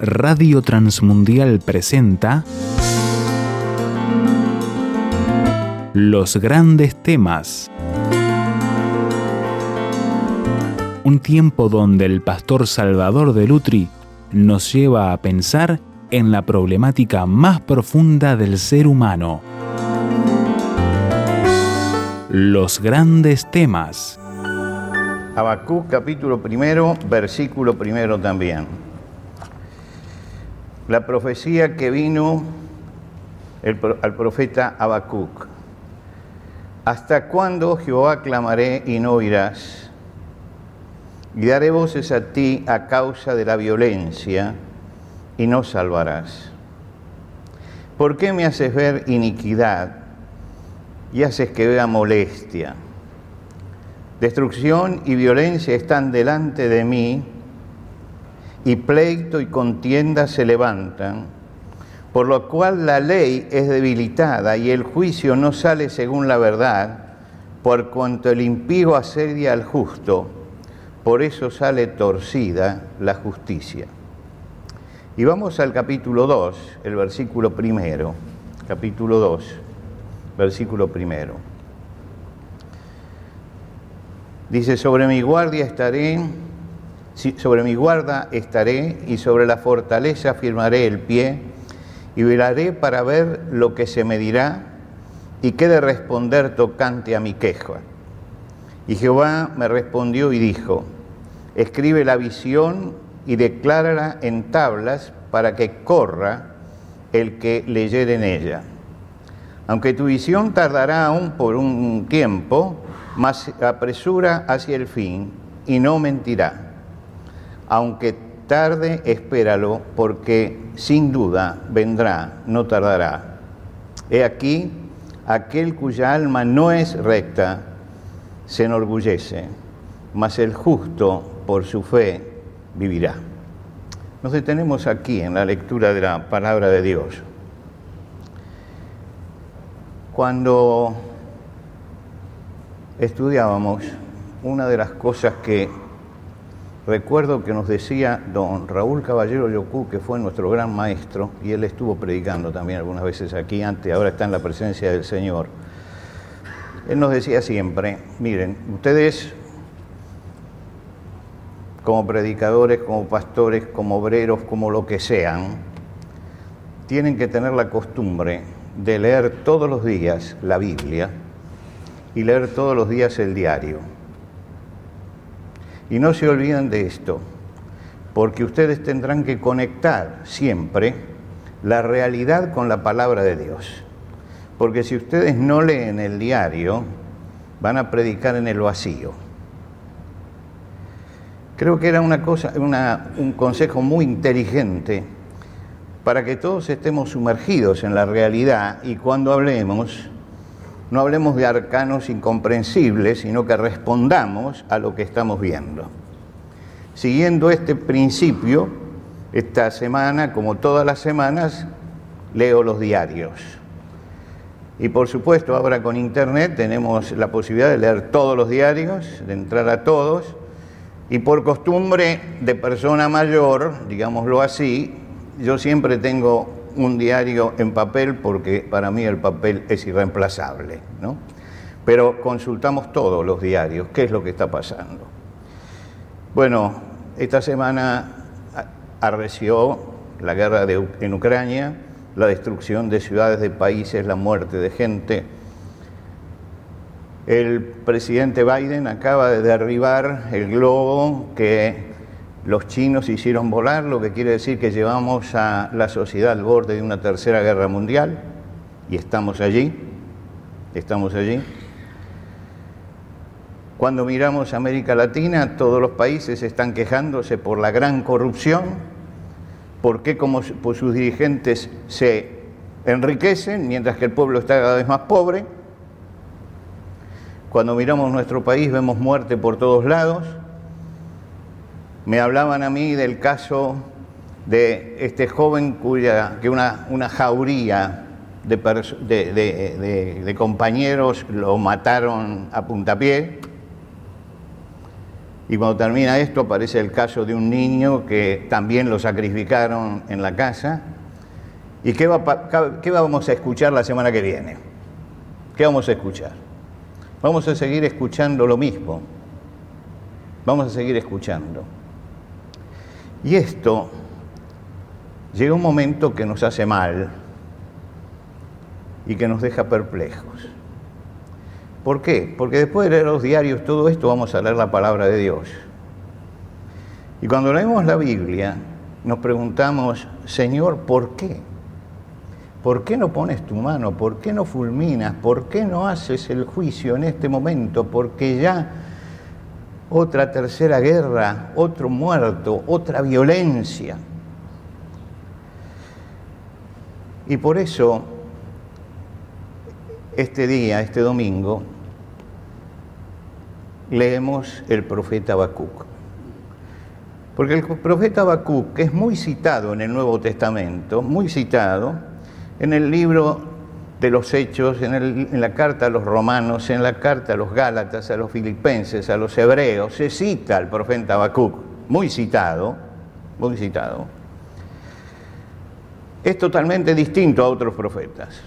Radio Transmundial presenta Los grandes temas. Un tiempo donde el pastor Salvador de Lutri nos lleva a pensar en la problemática más profunda del ser humano. Los grandes temas. Habacuc capítulo primero, versículo primero también. La profecía que vino al profeta Habacuc. ¿Hasta cuándo Jehová clamaré y no oirás? Y daré voces a ti a causa de la violencia y no salvarás. ¿Por qué me haces ver iniquidad y haces que vea molestia? Destrucción y violencia están delante de mí y pleito y contienda se levantan, por lo cual la ley es debilitada y el juicio no sale según la verdad, por cuanto el impío asedia al justo, por eso sale torcida la justicia. Y vamos al capítulo 2, el versículo primero, capítulo 2, versículo primero. Dice, sobre mi guardia estaré, sobre mi guarda estaré y sobre la fortaleza firmaré el pie y velaré para ver lo que se me dirá y qué de responder tocante a mi queja. Y Jehová me respondió y dijo, escribe la visión y declárala en tablas para que corra el que leyere en ella. Aunque tu visión tardará aún por un tiempo, mas apresura hacia el fin y no mentirá. Aunque tarde, espéralo, porque sin duda vendrá, no tardará. He aquí, aquel cuya alma no es recta, se enorgullece, mas el justo por su fe vivirá. Nos detenemos aquí en la lectura de la palabra de Dios. Cuando estudiábamos, una de las cosas que recuerdo que nos decía don Raúl Caballero Yocú, que fue nuestro gran maestro, y él estuvo predicando también algunas veces aquí antes, ahora está en la presencia del Señor. Él nos decía siempre, miren, ustedes como predicadores, como pastores, como obreros, como lo que sean, tienen que tener la costumbre de leer todos los días la Biblia y leer todos los días el diario. Y no se olviden de esto, porque ustedes tendrán que conectar siempre la realidad con la palabra de Dios. Porque si ustedes no leen el diario, van a predicar en el vacío. Creo que era una cosa, un consejo muy inteligente para que todos estemos sumergidos en la realidad y cuando hablemos, no hablemos de arcanos incomprensibles, sino que respondamos a lo que estamos viendo. Siguiendo este principio, esta semana, como todas las semanas, leo los diarios. Y por supuesto, ahora con Internet tenemos la posibilidad de leer todos los diarios, de entrar a todos y por costumbre de persona mayor, digámoslo así, yo siempre tengo un diario en papel porque para mí el papel es irreemplazable, ¿no? Pero consultamos todos los diarios, qué es lo que está pasando. Bueno, esta semana arreció la guerra en Ucrania, la destrucción de ciudades, de países, la muerte de gente, el presidente Biden acaba de derribar el globo que los chinos hicieron volar, lo que quiere decir que llevamos a la sociedad al borde de una tercera guerra mundial y estamos allí, estamos allí. Cuando miramos América Latina, todos los países están quejándose por la gran corrupción, porque como sus dirigentes se enriquecen mientras que el pueblo está cada vez más pobre cuando miramos nuestro país vemos muerte por todos lados. Me hablaban a mí del caso de este joven cuya que una, una jauría de, de, compañeros lo mataron a puntapié. Y cuando termina esto aparece el caso de un niño que también lo sacrificaron en la casa. ¿Y qué, qué vamos a escuchar la semana que viene? ¿Qué vamos a escuchar? Vamos a seguir escuchando lo mismo. Vamos a seguir escuchando. Y esto llega un momento que nos hace mal y que nos deja perplejos. ¿Por qué? Porque después de leer los diarios, todo esto, vamos a leer la palabra de Dios. Y cuando leemos la Biblia, nos preguntamos, Señor, ¿por qué? ¿Por qué no pones tu mano? ¿Por qué no fulminas? ¿Por qué no haces el juicio en este momento? Porque ya otra tercera guerra, otro muerto, otra violencia. Y por eso, este día, este domingo, leemos el profeta Habacuc. Porque el profeta Habacuc es muy citado en el Nuevo Testamento, muy citado en el libro de los Hechos, en, la carta a los romanos, en la carta a los Gálatas, a los filipenses, a los hebreos, se cita al profeta Habacuc, muy citado, muy citado. Es totalmente distinto a otros profetas.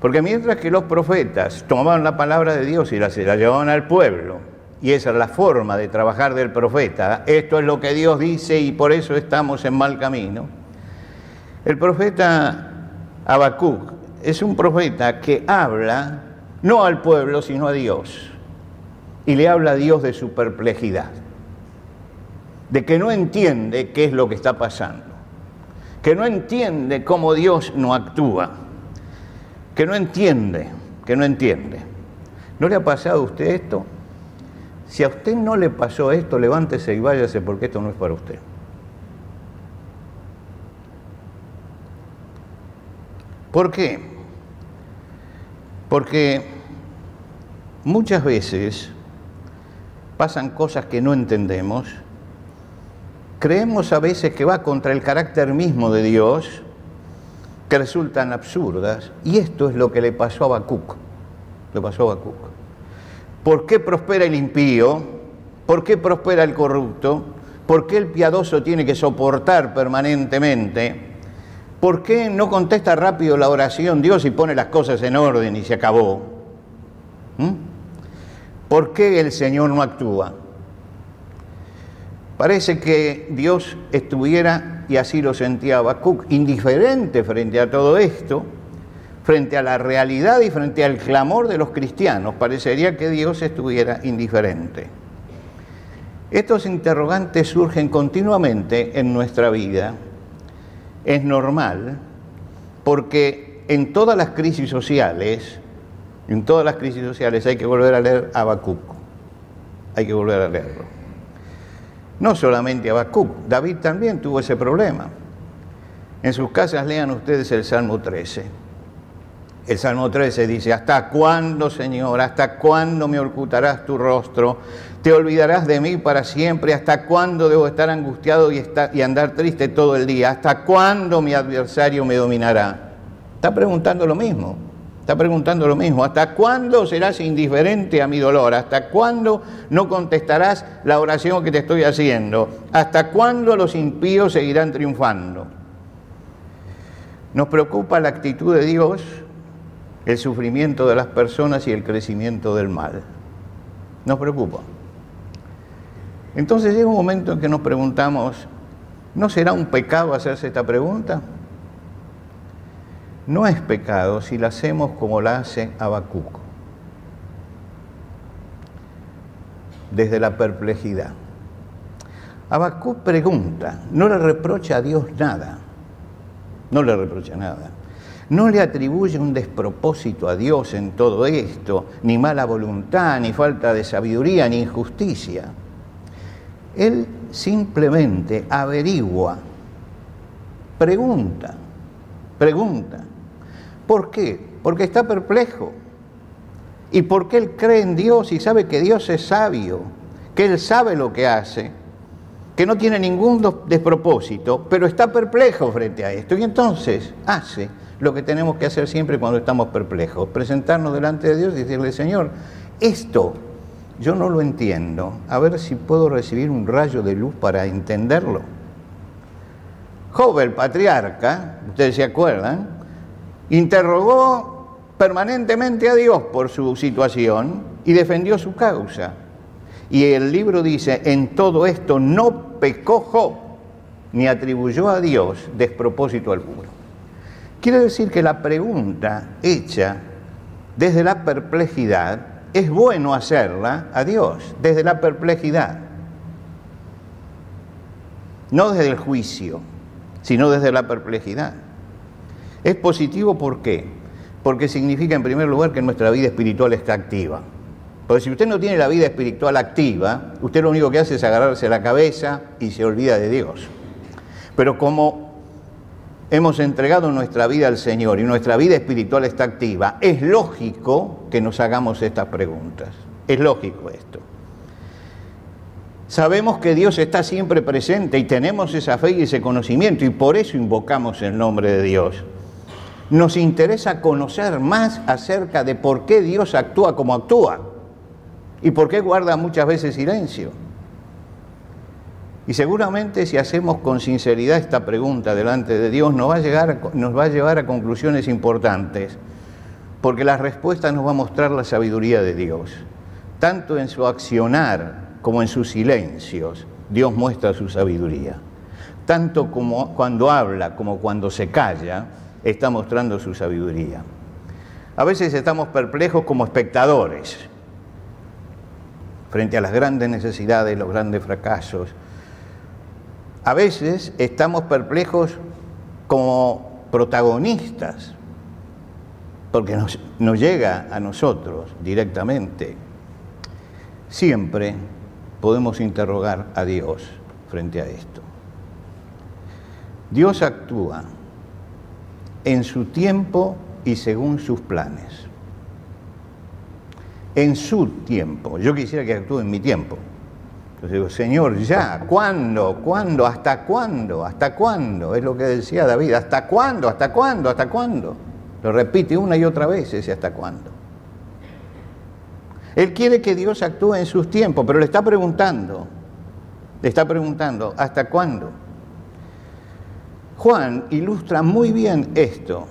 Porque mientras que los profetas tomaban la palabra de Dios y la, se la llevaban al pueblo, y esa es la forma de trabajar del profeta, esto es lo que Dios dice y por eso estamos en mal camino, el profeta Habacuc es un profeta que habla no al pueblo, sino a Dios, y le habla a Dios de su perplejidad, de que no entiende qué es lo que está pasando, que no entiende cómo Dios no actúa que no entiende, que no entiende. ¿No le ha pasado a usted esto? Si a usted no le pasó esto, levántese y váyase porque esto no es para usted. ¿Por qué? Porque muchas veces pasan cosas que no entendemos, creemos a veces que va contra el carácter mismo de Dios, que resultan absurdas, y esto es lo que le pasó a Habacuc. Le pasó a Habacuc. ¿Por qué prospera el impío? ¿Por qué prospera el corrupto? ¿Por qué el piadoso tiene que soportar permanentemente? ¿Por qué no contesta rápido la oración Dios y pone las cosas en orden y se acabó? ¿Mm? ¿Por qué el Señor no actúa? Parece que Dios estuviera y así lo sentía Habacuc, indiferente frente a todo esto, frente a la realidad y frente al clamor de los cristianos. Parecería que Dios estuviera indiferente. Estos interrogantes surgen continuamente en nuestra vida. Es normal porque en todas las crisis sociales, en todas las crisis sociales hay que volver a leer Habacuc. Hay que volver a leerlo. No solamente Habacuc, David también tuvo ese problema. En sus casas lean ustedes el Salmo 13. El Salmo 13 dice, ¿hasta cuándo, Señor? ¿Hasta cuándo me ocultarás tu rostro? ¿Te olvidarás de mí para siempre? ¿Hasta cuándo debo estar angustiado y, y andar triste todo el día? ¿Hasta cuándo mi adversario me dominará? Está preguntando lo mismo. Está preguntando lo mismo. ¿Hasta cuándo serás indiferente a mi dolor? ¿Hasta cuándo no contestarás la oración que te estoy haciendo? ¿Hasta cuándo los impíos seguirán triunfando? Nos preocupa la actitud de Dios, el sufrimiento de las personas y el crecimiento del mal. Nos preocupa. Entonces llega un momento en que nos preguntamos, ¿no será un pecado hacerse esta pregunta? no es pecado si la hacemos como la hace Habacuc, desde la perplejidad. Habacuc pregunta, no le reprocha a Dios nada, no le reprocha nada. No le atribuye un despropósito a Dios en todo esto, ni mala voluntad, ni falta de sabiduría, ni injusticia. Él simplemente averigua, pregunta, pregunta. ¿Por qué? Porque está perplejo. Y porque él cree en Dios y sabe que Dios es sabio, que él sabe lo que hace, que no tiene ningún despropósito, pero está perplejo frente a esto. Y entonces hace lo que tenemos que hacer siempre cuando estamos perplejos, presentarnos delante de Dios y decirle, Señor, esto yo no lo entiendo. A ver si puedo recibir un rayo de luz para entenderlo. Job, el patriarca, ustedes se acuerdan, interrogó permanentemente a Dios por su situación y defendió su causa. Y el libro dice, en todo esto no pecó Job, ni atribuyó a Dios despropósito alguno. Quiere decir que la pregunta hecha desde la perplejidad es bueno hacerla a Dios, desde la perplejidad, no desde el juicio, sino desde la perplejidad. Es positivo ¿por qué? Porque significa en primer lugar que nuestra vida espiritual está activa. Porque si usted no tiene la vida espiritual activa, usted lo único que hace es agarrarse la cabeza y se olvida de Dios. Pero como hemos entregado nuestra vida al Señor y nuestra vida espiritual está activa, es lógico que nos hagamos estas preguntas. Es lógico esto. Sabemos que Dios está siempre presente y tenemos esa fe y ese conocimiento y por eso invocamos el nombre de Dios. Nos interesa conocer más acerca de por qué Dios actúa como actúa y por qué guarda muchas veces silencio. Y seguramente si hacemos con sinceridad esta pregunta delante de Dios nos va a, llegar, nos va a llevar a conclusiones importantes, porque la respuesta nos va a mostrar la sabiduría de Dios, tanto en su accionar como en sus silencios, Dios muestra su sabiduría. Tanto como cuando habla como cuando se calla, está mostrando su sabiduría. A veces estamos perplejos como espectadores frente a las grandes necesidades, los grandes fracasos. A veces estamos perplejos como protagonistas, porque nos, nos llega a nosotros directamente. Siempre podemos interrogar a Dios frente a esto. Dios actúa en su tiempo y según sus planes. En su tiempo. Yo quisiera que actúe en mi tiempo. Digo, Señor, ya, ¿cuándo? ¿Cuándo? ¿Hasta cuándo? ¿Hasta cuándo? Es lo que decía David, ¿hasta cuándo? ¿Hasta cuándo? ¿Hasta cuándo? Lo repite una y otra vez ese hasta cuándo. Él quiere que Dios actúe en sus tiempos, pero le está preguntando, le está preguntando, ¿hasta cuándo? Juan ilustra muy bien esto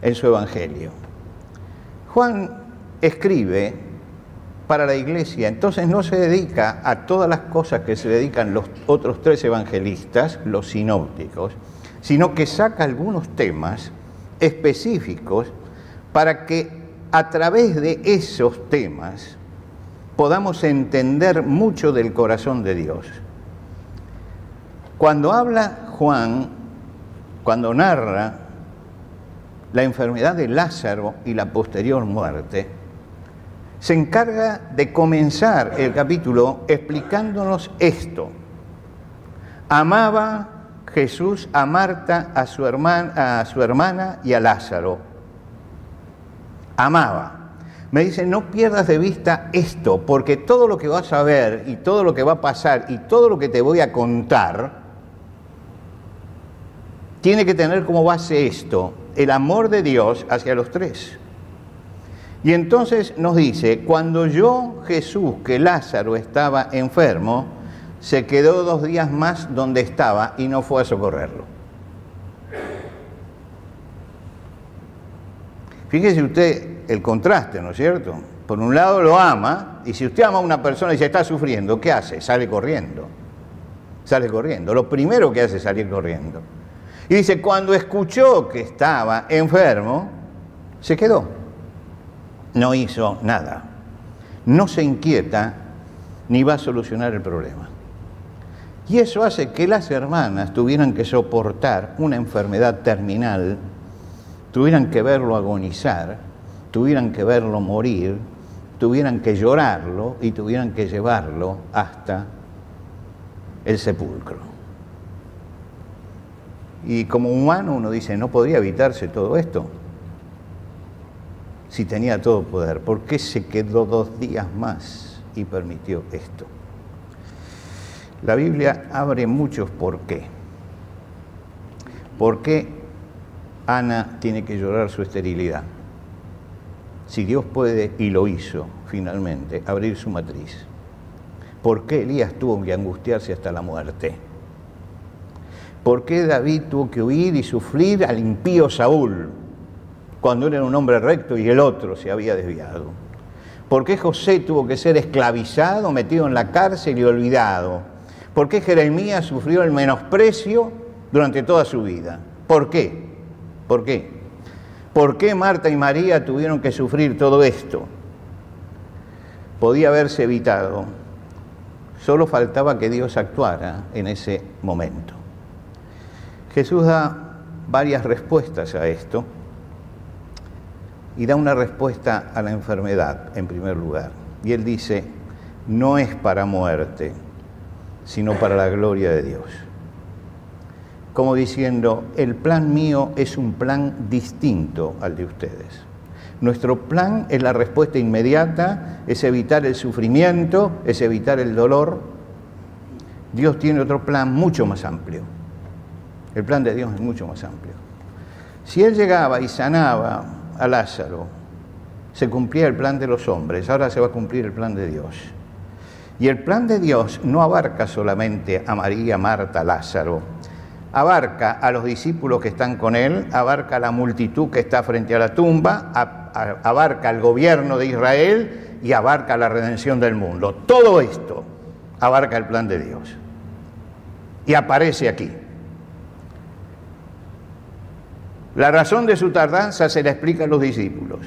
en su Evangelio. Juan escribe para la iglesia, entonces no se dedica a todas las cosas que se dedican los otros tres evangelistas, los sinópticos, sino que saca algunos temas específicos para que a través de esos temas podamos entender mucho del corazón de Dios. Cuando habla Juan, cuando narra la enfermedad de Lázaro y la posterior muerte, se encarga de comenzar el capítulo explicándonos esto. Amaba Jesús a Marta, a su, hermana, a su hermana y a Lázaro amaba. Me dice, no pierdas de vista esto, porque todo lo que vas a ver y todo lo que va a pasar y todo lo que te voy a contar, tiene que tener como base esto, el amor de Dios hacia los tres. Y entonces nos dice, cuando yo, Jesús, que Lázaro estaba enfermo, se quedó dos días más donde estaba y no fue a socorrerlo. Fíjese usted el contraste, ¿no es cierto? Por un lado lo ama, y si usted ama a una persona y se está sufriendo, ¿qué hace? Sale corriendo. Sale corriendo. Lo primero que hace es salir corriendo. Y dice, cuando escuchó que estaba enfermo, se quedó. No hizo nada. No se inquieta ni va a solucionar el problema. Y eso hace que las hermanas tuvieran que soportar una enfermedad terminal tuvieran que verlo agonizar, tuvieran que verlo morir, tuvieran que llorarlo y tuvieran que llevarlo hasta el sepulcro. Y como humano uno dice, no podría evitarse todo esto si tenía todo poder. ¿Por qué se quedó dos días más y permitió esto? La Biblia abre muchos por qué. ¿Por qué Ana tiene que llorar su esterilidad. si Dios puede, y lo hizo finalmente, abrir su matriz? ¿Por qué Elías tuvo que angustiarse hasta la muerte? ¿Por qué David tuvo que huir y sufrir al impío Saúl cuando él era un hombre recto y el otro se había desviado? ¿Por qué José tuvo que ser esclavizado, metido en la cárcel y olvidado? ¿Por qué Jeremías sufrió el menosprecio durante toda su vida? ¿Por qué? ¿Por qué? ¿Por qué Marta y María tuvieron que sufrir todo esto? Podía haberse evitado. Solo faltaba que Dios actuara en ese momento. Jesús da varias respuestas a esto y da una respuesta a la enfermedad en primer lugar. Y él dice, no es para muerte, sino para la gloria de Dios. Como diciendo, el plan mío es un plan distinto al de ustedes. Nuestro plan es la respuesta inmediata, es evitar el sufrimiento, es evitar el dolor. Dios tiene otro plan mucho más amplio. El plan de Dios es mucho más amplio. Si Él llegaba y sanaba a Lázaro, se cumplía el plan de los hombres, ahora se va a cumplir el plan de Dios. Y el plan de Dios no abarca solamente a María, Marta, Lázaro, abarca a los discípulos que están con Él, abarca a la multitud que está frente a la tumba, abarca al gobierno de Israel y abarca la redención del mundo. Todo esto abarca el plan de Dios. Y aparece aquí. La razón de su tardanza se la explica a los discípulos.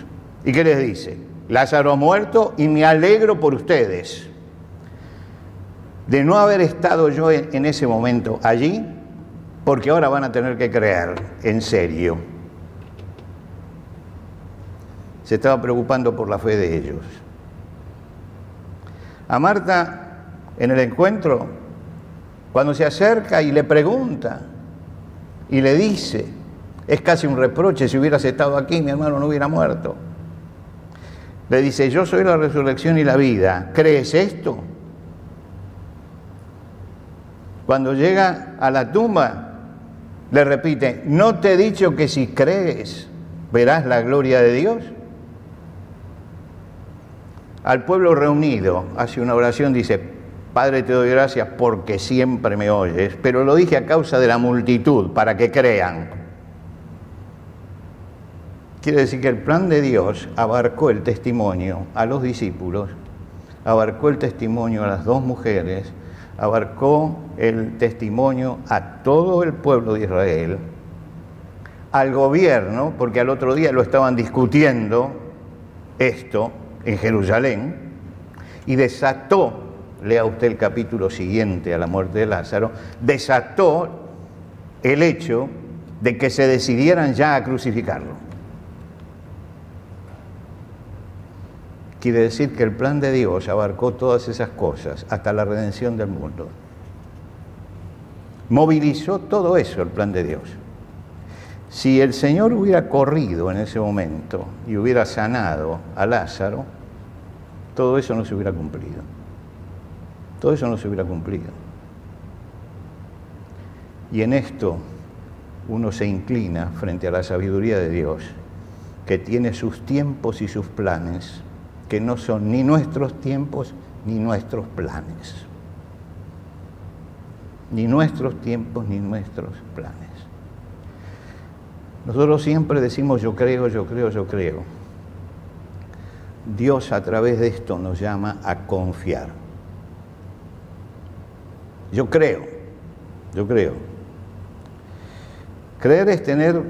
¿Y qué les dice? Lázaro ha muerto y me alegro por ustedes. De no haber estado yo en ese momento allí, porque ahora van a tener que creer en serio se estaba preocupando por la fe de ellos. A Marta, en el encuentro, cuando se acerca y le pregunta y le dice, es casi un reproche, si hubieras estado aquí, mi hermano no hubiera muerto. Le dice, yo soy la resurrección y la vida, ¿crees esto? Cuando llega a la tumba, le repite, ¿no te he dicho que si crees verás la gloria de Dios? al pueblo reunido, hace una oración, dice, Padre, te doy gracias porque siempre me oyes, pero lo dije a causa de la multitud, para que crean. Quiere decir que el plan de Dios abarcó el testimonio a los discípulos, abarcó el testimonio a las dos mujeres, abarcó el testimonio a todo el pueblo de Israel, al gobierno, porque al otro día lo estaban discutiendo esto, en Jerusalén y desató, lea usted el capítulo siguiente a la muerte de Lázaro, desató el hecho de que se decidieran ya a crucificarlo. Quiere decir que el plan de Dios abarcó todas esas cosas hasta la redención del mundo. Movilizó todo eso el plan de Dios. Si el Señor hubiera corrido en ese momento y hubiera sanado a Lázaro, todo eso no se hubiera cumplido. Todo eso no se hubiera cumplido. Y en esto uno se inclina frente a la sabiduría de Dios, que tiene sus tiempos y sus planes, que no son ni nuestros tiempos ni nuestros planes. Ni nuestros tiempos ni nuestros planes. Nosotros siempre decimos yo creo, yo creo, yo creo. Dios a través de esto nos llama a confiar. Yo creo, yo creo. Creer es tener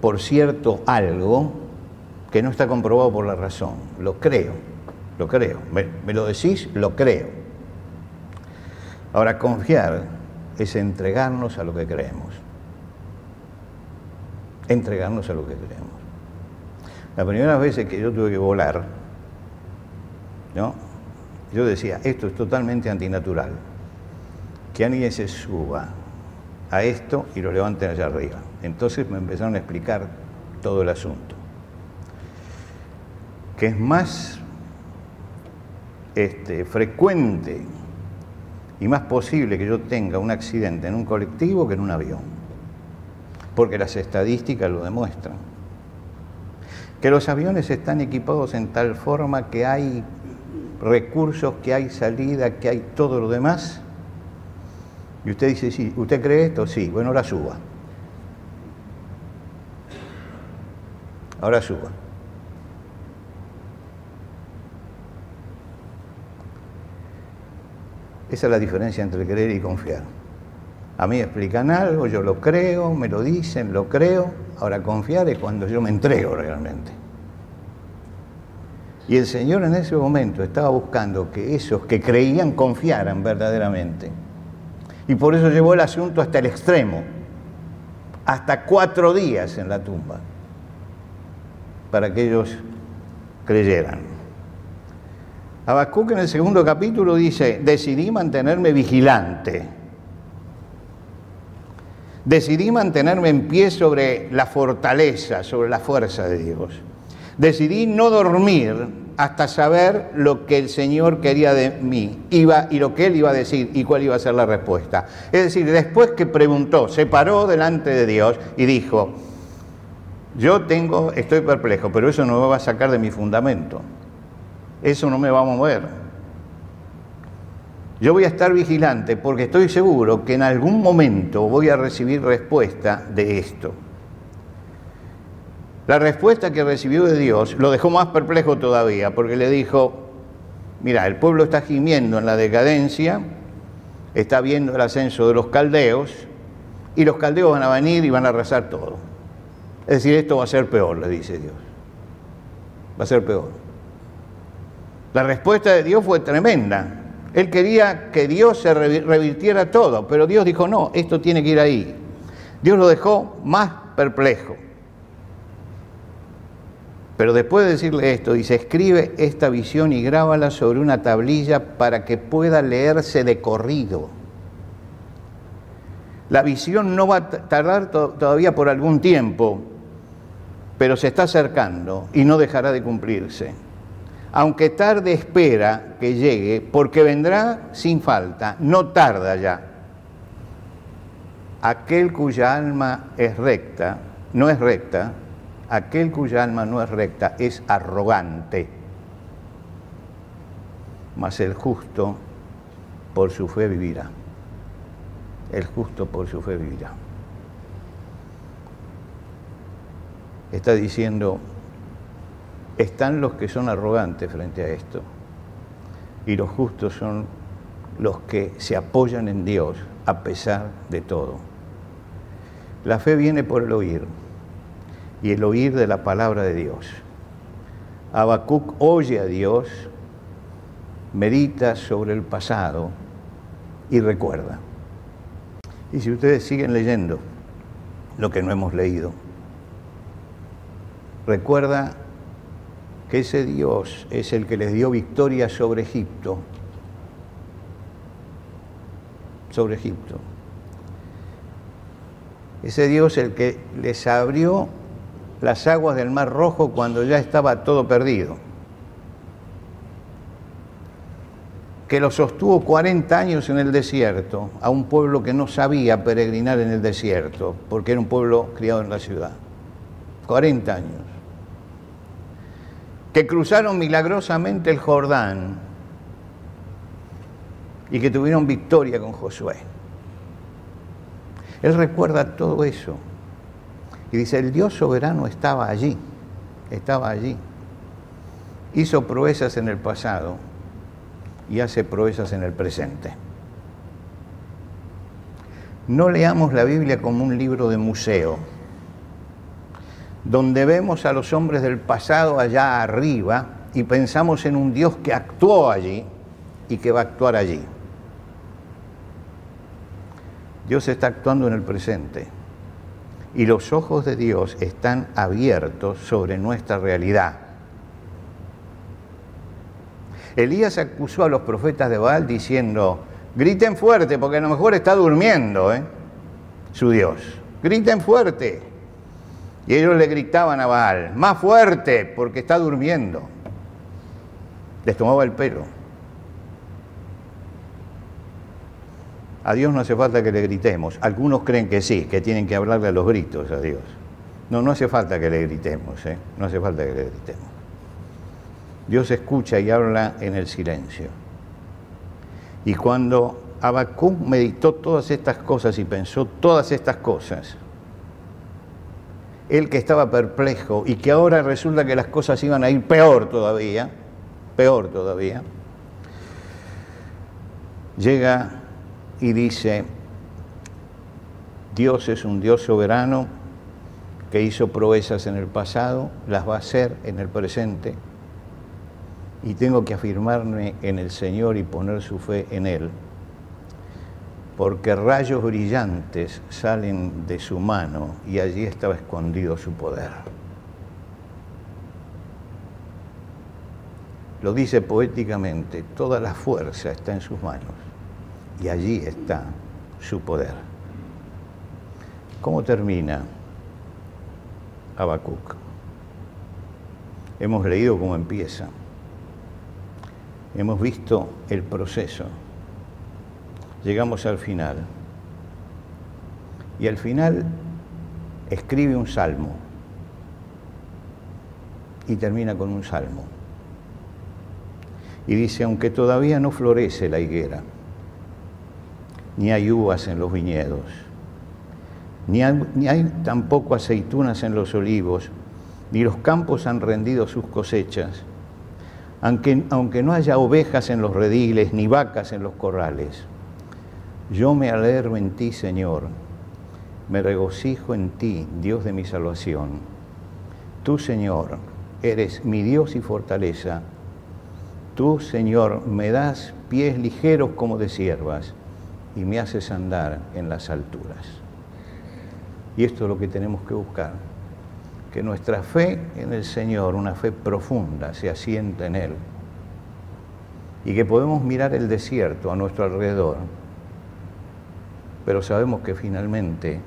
por cierto algo que no está comprobado por la razón. Lo creo, lo creo. Me, lo decís, lo creo. Ahora, confiar es entregarnos a lo que creemos entregarnos a lo que queremos. La primera vez que yo tuve que volar, ¿no? yo decía, esto es totalmente antinatural. Que alguien se suba a esto y lo levanten allá arriba. Entonces me empezaron a explicar todo el asunto. Que es más este, frecuente y más posible que yo tenga un accidente en un colectivo que en un avión porque las estadísticas lo demuestran. que los aviones están equipados en tal forma que hay recursos, que hay salida, que hay todo lo demás. Y usted dice, sí, ¿usted cree esto? Sí, bueno, ahora suba. Ahora suba. Esa es la diferencia entre creer y confiar. A mí explican algo, yo lo creo, me lo dicen, lo creo. Ahora confiar es cuando yo me entrego realmente. Y el Señor en ese momento estaba buscando que esos que creían confiaran verdaderamente. Y por eso llevó el asunto hasta el extremo, hasta cuatro días en la tumba, para que ellos creyeran. Habacuc en el segundo capítulo dice, decidí mantenerme vigilante, decidí mantenerme en pie sobre la fortaleza, sobre la fuerza de Dios. Decidí no dormir hasta saber lo que el Señor quería de mí iba, y lo que Él iba a decir y cuál iba a ser la respuesta. Es decir, después que preguntó, se paró delante de Dios y dijo, yo tengo, estoy perplejo, pero eso no me va a sacar de mi fundamento. Eso no me va a mover. Yo voy a estar vigilante porque estoy seguro que en algún momento voy a recibir respuesta de esto. La respuesta que recibió de Dios lo dejó más perplejo todavía, porque le dijo, mira, el pueblo está gimiendo en la decadencia, está viendo el ascenso de los caldeos, y los caldeos van a venir y van a arrasar todo. Es decir, esto va a ser peor, le dice Dios. Va a ser peor. La respuesta de Dios fue tremenda. Él quería que Dios se revirtiera todo, pero Dios dijo, no, esto tiene que ir ahí. Dios lo dejó más perplejo. Pero después de decirle esto, dice, escribe esta visión y grábala sobre una tablilla para que pueda leerse de corrido. La visión no va a tardar todavía por algún tiempo, pero se está acercando y no dejará de cumplirse. Aunque tarde espera que llegue, porque vendrá sin falta, no tarda ya. Aquel cuya alma es recta, no es recta, aquel cuya alma no es recta es arrogante, mas el justo por su fe vivirá. El justo por su fe vivirá. Está diciendo, están los que son arrogantes frente a esto, y los justos son los que se apoyan en Dios a pesar de todo. La fe viene por el oír y el oír de la palabra de Dios. Habacuc oye a Dios, medita sobre el pasado y recuerda. Y si ustedes siguen leyendo lo que no hemos leído, recuerda que ese Dios es el que les dio victoria sobre Egipto, sobre Egipto. Ese Dios el que les abrió las aguas del Mar Rojo cuando ya estaba todo perdido. Que lo sostuvo 40 años en el desierto, a un pueblo que no sabía peregrinar en el desierto, porque era un pueblo criado en la ciudad. 40 años. Que cruzaron milagrosamente el Jordán y que tuvieron victoria con Josué. Él recuerda todo eso. Y dice, el Dios soberano estaba allí, estaba allí. Hizo proezas en el pasado y hace proezas en el presente. No leamos la Biblia como un libro de museo, donde vemos a los hombres del pasado allá arriba y pensamos en un Dios que actuó allí y que va a actuar allí. Dios está actuando en el presente y los ojos de Dios están abiertos sobre nuestra realidad. Elías acusó a los profetas de Baal diciendo, griten fuerte porque a lo mejor está durmiendo ¿eh? su Dios. Griten fuerte. Y ellos le gritaban a Baal, más fuerte porque está durmiendo. Les tomaba el pelo. A Dios no hace falta que le gritemos. Algunos creen que sí, que tienen que hablarle a los gritos a Dios. No, no hace falta que le gritemos, ¿eh? no hace falta que le gritemos. Dios escucha y habla en el silencio. Y cuando Habacuc meditó todas estas cosas y pensó todas estas cosas, él que estaba perplejo y que ahora resulta que las cosas iban a ir peor todavía, peor todavía, llega y dice, Dios es un Dios soberano que hizo proezas en el pasado, las va a hacer en el presente, y tengo que afirmarme en el Señor y poner su fe en Él, porque rayos brillantes salen de su mano y allí estaba escondido su poder. Lo dice poéticamente, toda la fuerza está en sus manos y allí está su poder. ¿Cómo termina Habacuc? Hemos leído cómo empieza. Hemos visto el proceso. Llegamos al final. Y al final escribe un salmo. Y termina con un salmo. Y dice, aunque todavía no florece la higuera, ni hay uvas en los viñedos, ni hay, tampoco aceitunas en los olivos, ni los campos han rendido sus cosechas, aunque, aunque no haya ovejas en los rediles, ni vacas en los corrales. Yo me alegro en ti, Señor, me regocijo en ti, Dios de mi salvación. Tú, Señor, eres mi Dios y fortaleza. Tú, Señor, me das pies ligeros como de siervas y me haces andar en las alturas. Y esto es lo que tenemos que buscar, que nuestra fe en el Señor, una fe profunda, se asienta en Él. Y que podemos mirar el desierto a nuestro alrededor, pero sabemos que finalmente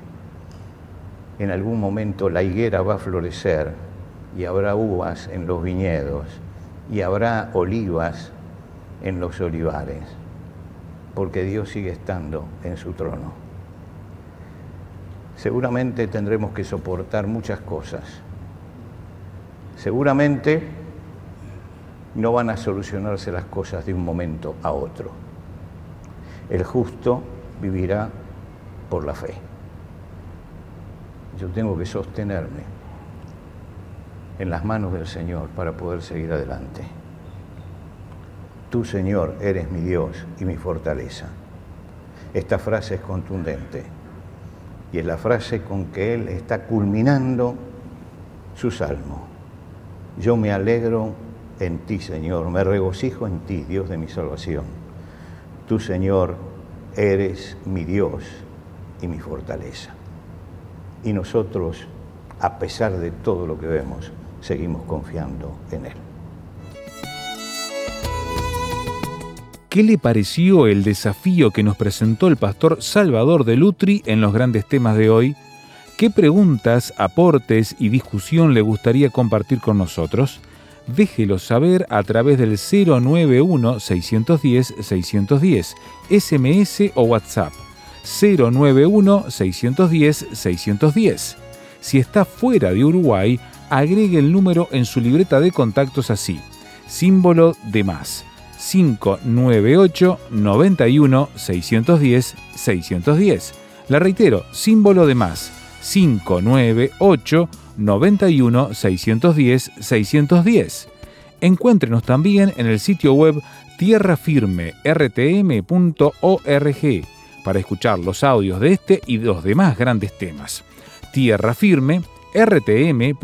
en algún momento la higuera va a florecer y habrá uvas en los viñedos y habrá olivas en los olivares, porque Dios sigue estando en su trono. Seguramente tendremos que soportar muchas cosas. Seguramente no van a solucionarse las cosas de un momento a otro. El justo vivirá por la fe. Yo tengo que sostenerme en las manos del Señor para poder seguir adelante. Tú, Señor, eres mi Dios y mi fortaleza. Esta frase es contundente y es la frase con que Él está culminando su salmo. Yo me alegro en ti, Señor, me regocijo en ti, Dios de mi salvación. Tú, Señor, eres mi Dios y mi fortaleza. Y nosotros, a pesar de todo lo que vemos, seguimos confiando en Él. ¿Qué le pareció el desafío que nos presentó el pastor Salvador de Lutri en los grandes temas de hoy? ¿Qué preguntas, aportes y discusión le gustaría compartir con nosotros? Déjelo saber a través del 091-610-610, SMS o WhatsApp. 091-610-610. Si está fuera de Uruguay, agregue el número en su libreta de contactos así. Símbolo de más. 598 91 610 610. La reitero, símbolo de más. 598 91 610 610. Encuéntrenos también en el sitio web tierrafirmertm.org para escuchar los audios de este y los demás grandes temas. Tierra Firme, rtm.org.